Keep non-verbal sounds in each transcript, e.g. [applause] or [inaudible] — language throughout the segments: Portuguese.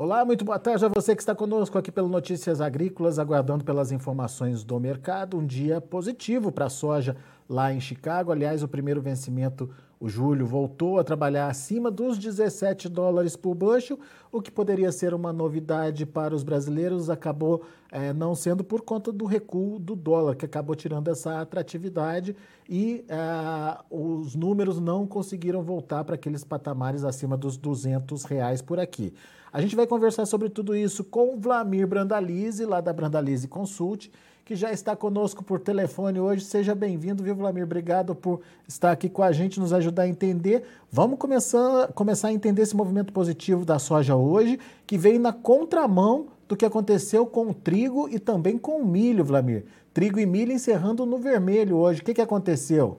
Olá, muito boa tarde a você que está conosco aqui pelo Notícias Agrícolas, aguardando pelas informações do mercado. Um dia positivo para a soja lá em Chicago. Aliás, o primeiro vencimento, o julho, voltou a trabalhar acima dos 17 dólares por bushel, o que poderia ser uma novidade para os brasileiros, acabou é, não sendo por conta do recuo do dólar, que acabou tirando essa atratividade e é, os números não conseguiram voltar para aqueles patamares acima dos 200 reais por aqui. A gente vai conversar sobre tudo isso com Vlamir Brandalize, lá da Brandalize Consult, que já está conosco por telefone hoje. Seja bem-vindo, viu, Vlamir? Obrigado por estar aqui com a gente, nos ajudar a entender. Vamos começar, começar a entender esse movimento positivo da soja hoje, que veio na contramão do que aconteceu com o trigo e também com o milho, Vlamir. Trigo e milho encerrando no vermelho hoje. O que, que aconteceu?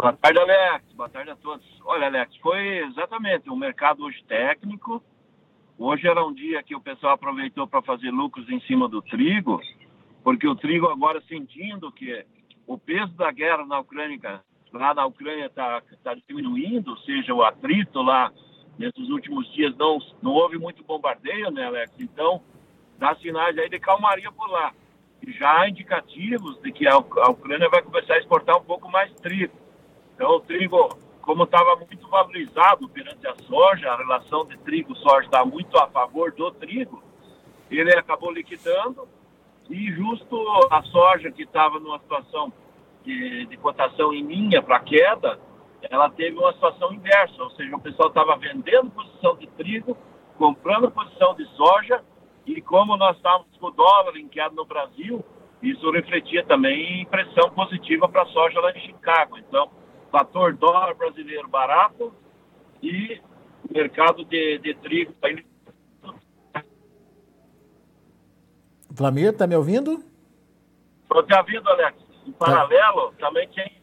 Boa tarde, Alex. Boa tarde a todos. Olha, Alex, foi exatamente um mercado hoje técnico. Hoje era um dia que o pessoal aproveitou para fazer lucros em cima do trigo, porque o trigo agora sentindo que o peso da guerra na Ucrânia, lá na Ucrânia está tá diminuindo, ou seja, o atrito lá nesses últimos dias não, não houve muito bombardeio, né, Alex? Então, dá sinais aí de calmaria por lá. Já há indicativos de que a Ucrânia vai começar a exportar um pouco mais trigo. Então, o trigo, como estava muito valorizado perante a soja, a relação de trigo-soja está muito a favor do trigo, ele acabou liquidando e justo a soja que estava numa situação de, de cotação em linha para queda, ela teve uma situação inversa, ou seja, o pessoal estava vendendo posição de trigo, comprando posição de soja, e como nós estávamos com o dólar queda no Brasil, isso refletia também em pressão positiva para a soja lá em Chicago. Então, fator dólar brasileiro barato e mercado de, de trigo. Flamir, tá me ouvindo? Estou te ouvindo, Alex. Em tá. paralelo, tá. também tem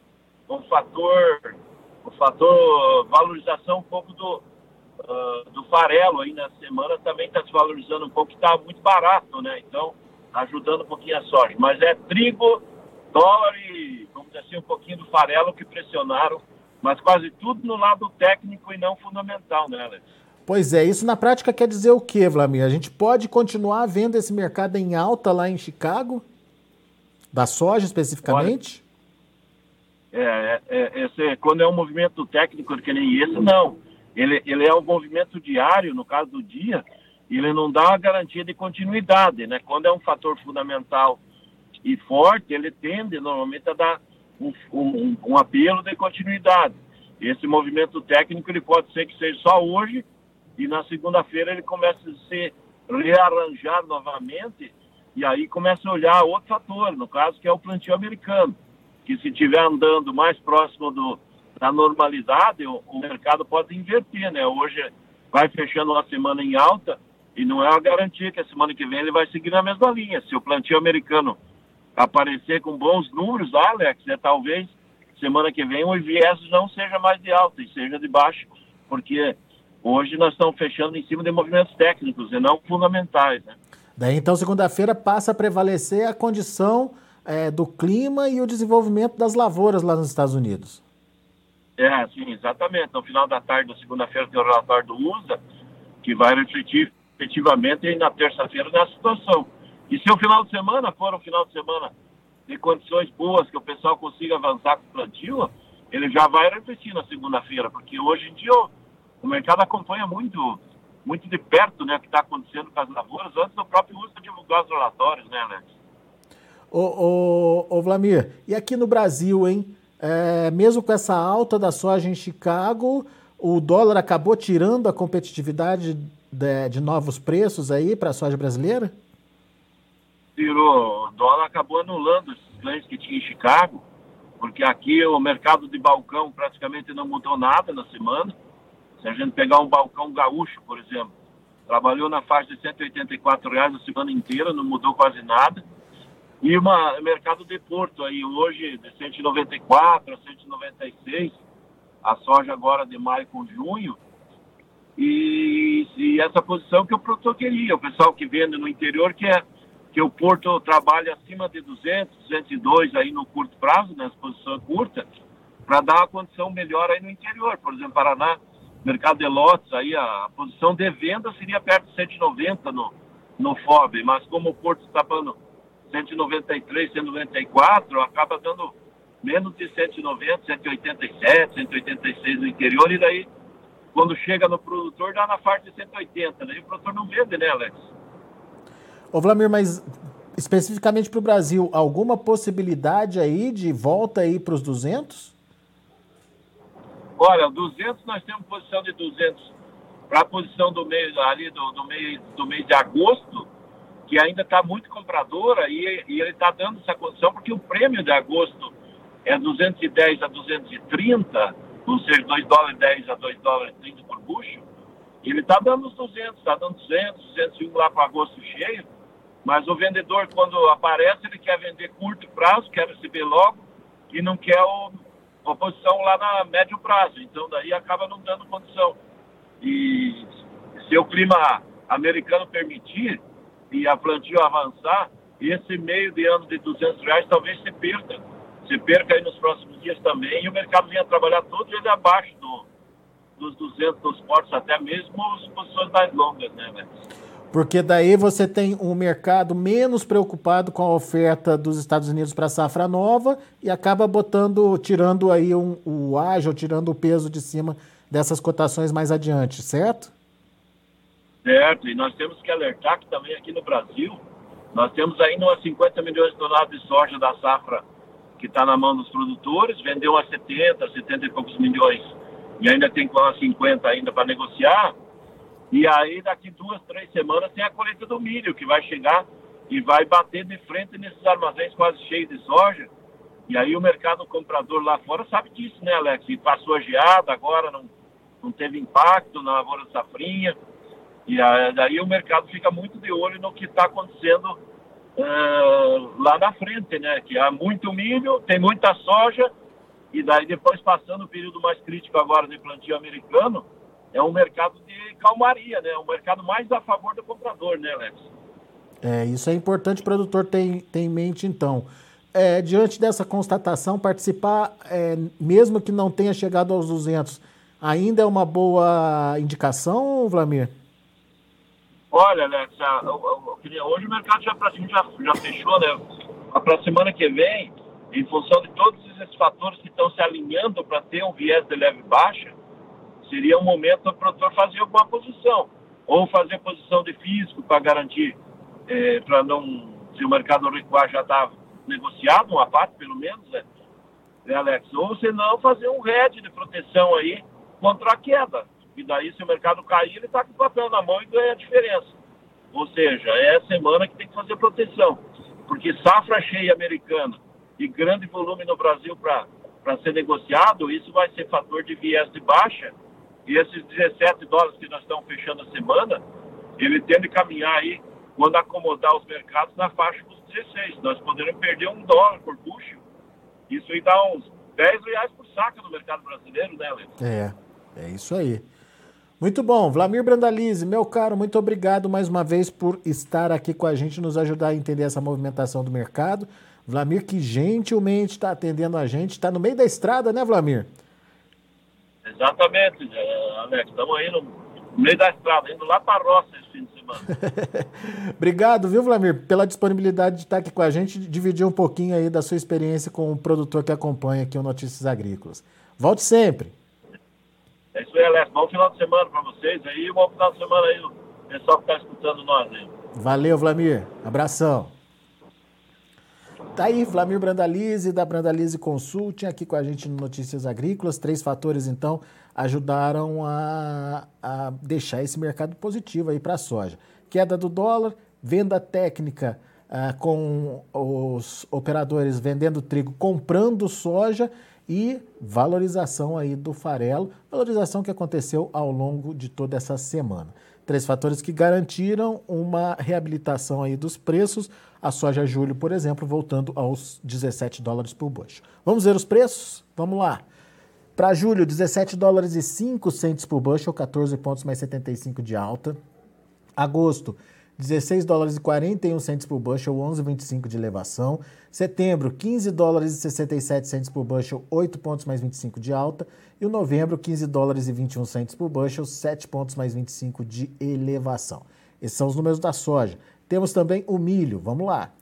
um fator, um fator valorização um pouco do, uh, do farelo aí na semana também está se valorizando um pouco, está muito barato, né? Então, ajudando um pouquinho a soja. Mas é trigo, dólar e, vamos dizer assim, um pouquinho farelo que pressionaram, mas quase tudo no lado técnico e não fundamental, né, Alex? Pois é, isso na prática quer dizer o quê, Vlamir? A gente pode continuar vendo esse mercado em alta lá em Chicago? Da soja especificamente? Olha, é, é, esse, quando é um movimento técnico que nem esse, não. Ele, ele é um movimento diário, no caso do dia, ele não dá a garantia de continuidade, né? Quando é um fator fundamental e forte, ele tende normalmente a dar um, um, um apelo de continuidade. Esse movimento técnico ele pode ser que seja só hoje e na segunda-feira ele começa a se rearranjar novamente e aí começa a olhar outro fator, no caso que é o plantio americano, que se estiver andando mais próximo do, da normalidade, o, o, mercado pode inverter, né? Hoje vai fechando uma semana em alta e não é uma garantia que a semana que vem ele vai seguir na mesma linha. Se o plantio americano aparecer com bons números, Alex, é talvez semana que vem o viés não seja mais de alta e seja de baixo, porque hoje nós estamos fechando em cima de movimentos técnicos e não fundamentais. Né? Daí então segunda-feira passa a prevalecer a condição é, do clima e o desenvolvimento das lavouras lá nos Estados Unidos. É, sim, exatamente. No final da tarde da segunda-feira tem o relatório do USA, que vai refletir efetivamente na terça-feira nessa situação. E se o final de semana for um final de semana de condições boas, que o pessoal consiga avançar com o plantio, ele já vai refletir na segunda-feira, porque hoje em dia o, o, mercado acompanha muito, muito de perto né, o que está acontecendo com as lavouras, antes do próprio uso divulgar os relatórios, né, Alex? Ô, ô, ô Vlamir, e aqui no Brasil, hein? É, mesmo com essa alta da soja em Chicago, o dólar acabou tirando a competitividade de, de novos preços aí para a soja brasileira? Tirou, o dólar acabou anulando esses ganhos que tinha em Chicago, porque aqui o mercado de balcão praticamente não mudou nada na semana. Se a gente pegar um balcão gaúcho, por exemplo, trabalhou na faixa de 184 reais a semana inteira, não mudou quase nada. E o mercado de Porto aí hoje de 194 a 196, a soja agora de maio com junho. E, e essa posição que o produtor queria, o pessoal que vende no interior quer que o Porto trabalha acima de 200, 202 aí no curto prazo, na né, exposição curta, para dar uma condição melhor aí no interior. Por exemplo, Paraná mercado de lotes, aí a posição de venda seria perto de 190 no, no FOB, mas como o Porto está pagando 193, 194, acaba dando menos de 190, 187, 186 no interior, e daí, quando chega no produtor, dá na faixa de 180, daí o produtor não vende, né, Alex? Ô, Vlamir, mas especificamente para o Brasil, alguma possibilidade aí de volta aí para os 200? Olha, 200 nós temos posição de 200 para a posição do mês ali do, do, mês, do mês de agosto, que ainda está muito compradora e, e ele está dando essa condição porque o prêmio de agosto é 210 a 230, ou seja, 2 dólares 10 a 2 dólares 30 por bucho, ele está dando os 200, está dando 200, 201 lá para agosto cheio, mas o vendedor, quando aparece, ele quer vender curto prazo, quer receber logo, e não quer o, a posição lá na médio prazo, então daí acaba não dando condição. E se o clima americano permitir e a plantio avançar, esse meio de ano de 200 reais talvez se perca. Se perca aí nos próximos dias também e o mercado venha trabalhar todo ele abaixo do, dos 200 dos portos, até mesmo as posições mais longas, né, né? Porque daí você tem um mercado menos preocupado com a oferta dos Estados Unidos para a safra nova e acaba botando, tirando aí um, o ágil, tirando o peso de cima dessas cotações mais adiante, certo? Certo, e nós temos que alertar que também aqui no Brasil, nós temos ainda umas 50 milhões de dólares de soja da safra que está na mão dos produtores, vendeu a 70, 70 e poucos milhões, e ainda tem quase 50 ainda para negociar, e aí daqui duas, três semanas tem a colheita do milho, que vai chegar e vai bater de frente nesses armazéns quase cheios de soja, e aí o mercado comprador lá fora sabe disso, né, Alex? E passou a geada, agora não, não teve impacto na lavoura safrinha. E aí o mercado fica muito de olho no que está acontecendo uh, lá na frente, né? Que há muito milho, tem muita soja, e daí depois passando o período mais crítico agora de plantio americano, é um mercado de calmaria, né? Um mercado mais a favor do comprador, né, Alex? É, isso é importante o produtor ter, ter em mente, então. É, diante dessa constatação, participar, é, mesmo que não tenha chegado aos 200, ainda é uma boa indicação, Vlamir? Olha, Alex, hoje o mercado já já, já fechou, né? Para a semana que vem, em função de todos esses fatores que estão se alinhando para ter um viés de leve baixa, seria um momento para o produtor fazer alguma posição. Ou fazer posição de físico para garantir, é, para não, se o mercado recuar já está negociado, uma parte pelo menos, né? né, Alex? Ou se não, fazer um hedge de proteção aí contra a queda. E daí, se o mercado cair, ele está com o papel na mão e ganha a diferença. Ou seja, é a semana que tem que fazer proteção. Porque safra cheia americana e grande volume no Brasil para ser negociado, isso vai ser fator de viés de baixa. E esses 17 dólares que nós estamos fechando a semana, ele tende a caminhar aí, quando acomodar os mercados, na faixa dos 16. Nós poderemos perder um dólar por bucho. Isso aí dá uns 10 reais por saca no mercado brasileiro, né, Leandro? É, é isso aí. Muito bom. Vlamir Brandalize, meu caro, muito obrigado mais uma vez por estar aqui com a gente, nos ajudar a entender essa movimentação do mercado. Vlamir, que gentilmente está atendendo a gente, está no meio da estrada, né, Vlamir? Exatamente, Alex. Estamos aí no meio da estrada, indo lá para a roça esse fim de semana. [laughs] Obrigado, viu, Vlamir, pela disponibilidade de estar aqui com a gente, dividir um pouquinho aí da sua experiência com o produtor que acompanha aqui o Notícias Agrícolas. Volte sempre. É isso aí, Alex. Bom final de semana para vocês aí. Bom final de semana aí, o pessoal que está escutando nós aí. Valeu, Vlamir. Abração. Tá aí, Vlamir Brandalize, da Brandalize Consulting, aqui com a gente no Notícias Agrícolas. Três fatores, então, ajudaram a, a deixar esse mercado positivo aí para a soja. Queda do dólar, venda técnica ah, com os operadores vendendo trigo, comprando soja e valorização aí do farelo, valorização que aconteceu ao longo de toda essa semana. Três fatores que garantiram uma reabilitação aí dos preços. A soja julho, por exemplo, voltando aos 17 dólares por bushel. Vamos ver os preços? Vamos lá. Para julho, 17 dólares e 5 centes por bushel, 14 pontos mais 75 de alta. Agosto, 16 dólares e 41 centes por bushel, 11,25 de elevação. Setembro, 15 dólares e 67 centes por bushel, 8 pontos mais 25 de alta. E o novembro, 15 dólares e 21 centes por bushel, 7 pontos mais 25 de elevação. Esses são os números da soja. Temos também o milho, vamos lá.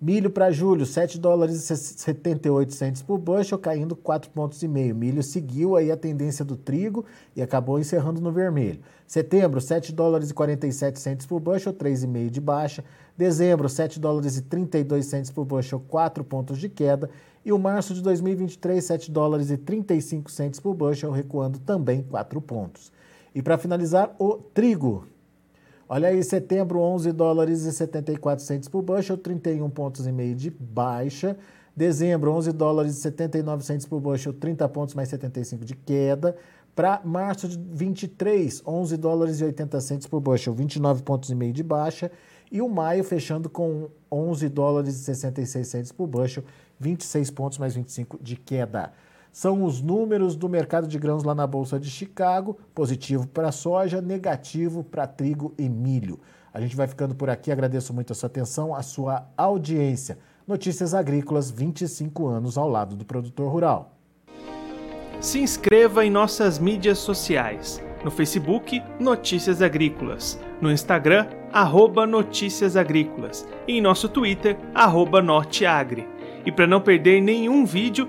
Milho para julho, 7 dólares e 78 centos por bushel, caindo 4,5 pontos. e meio. Milho seguiu aí a tendência do trigo e acabou encerrando no vermelho. Setembro, 7 dólares e 47 centos por bushel, 3,5 de baixa. Dezembro, 7 dólares e 32 centos por bushel, 4 pontos de queda. E o março de 2023, 7 dólares e 35 centos por bushel, recuando também 4 pontos. E para finalizar, o trigo, Olha aí, setembro, 11 dólares e 74 centos por bushel, 31 pontos e meio de baixa. Dezembro, 11 dólares e 79 centos por bushel, 30 pontos mais 75 de queda. Para março de 23, 11 dólares e 80 centos por bushel, 29 pontos e meio de baixa. E o maio fechando com 11 dólares e 66 centos por bushel, 26 pontos mais 25 de queda são os números do mercado de grãos lá na Bolsa de Chicago, positivo para soja, negativo para trigo e milho. A gente vai ficando por aqui, agradeço muito a sua atenção, a sua audiência. Notícias Agrícolas, 25 anos ao lado do produtor rural. Se inscreva em nossas mídias sociais. No Facebook, Notícias Agrícolas. No Instagram, arroba Notícias Agrícolas. E em nosso Twitter, arroba Norteagri. E para não perder nenhum vídeo,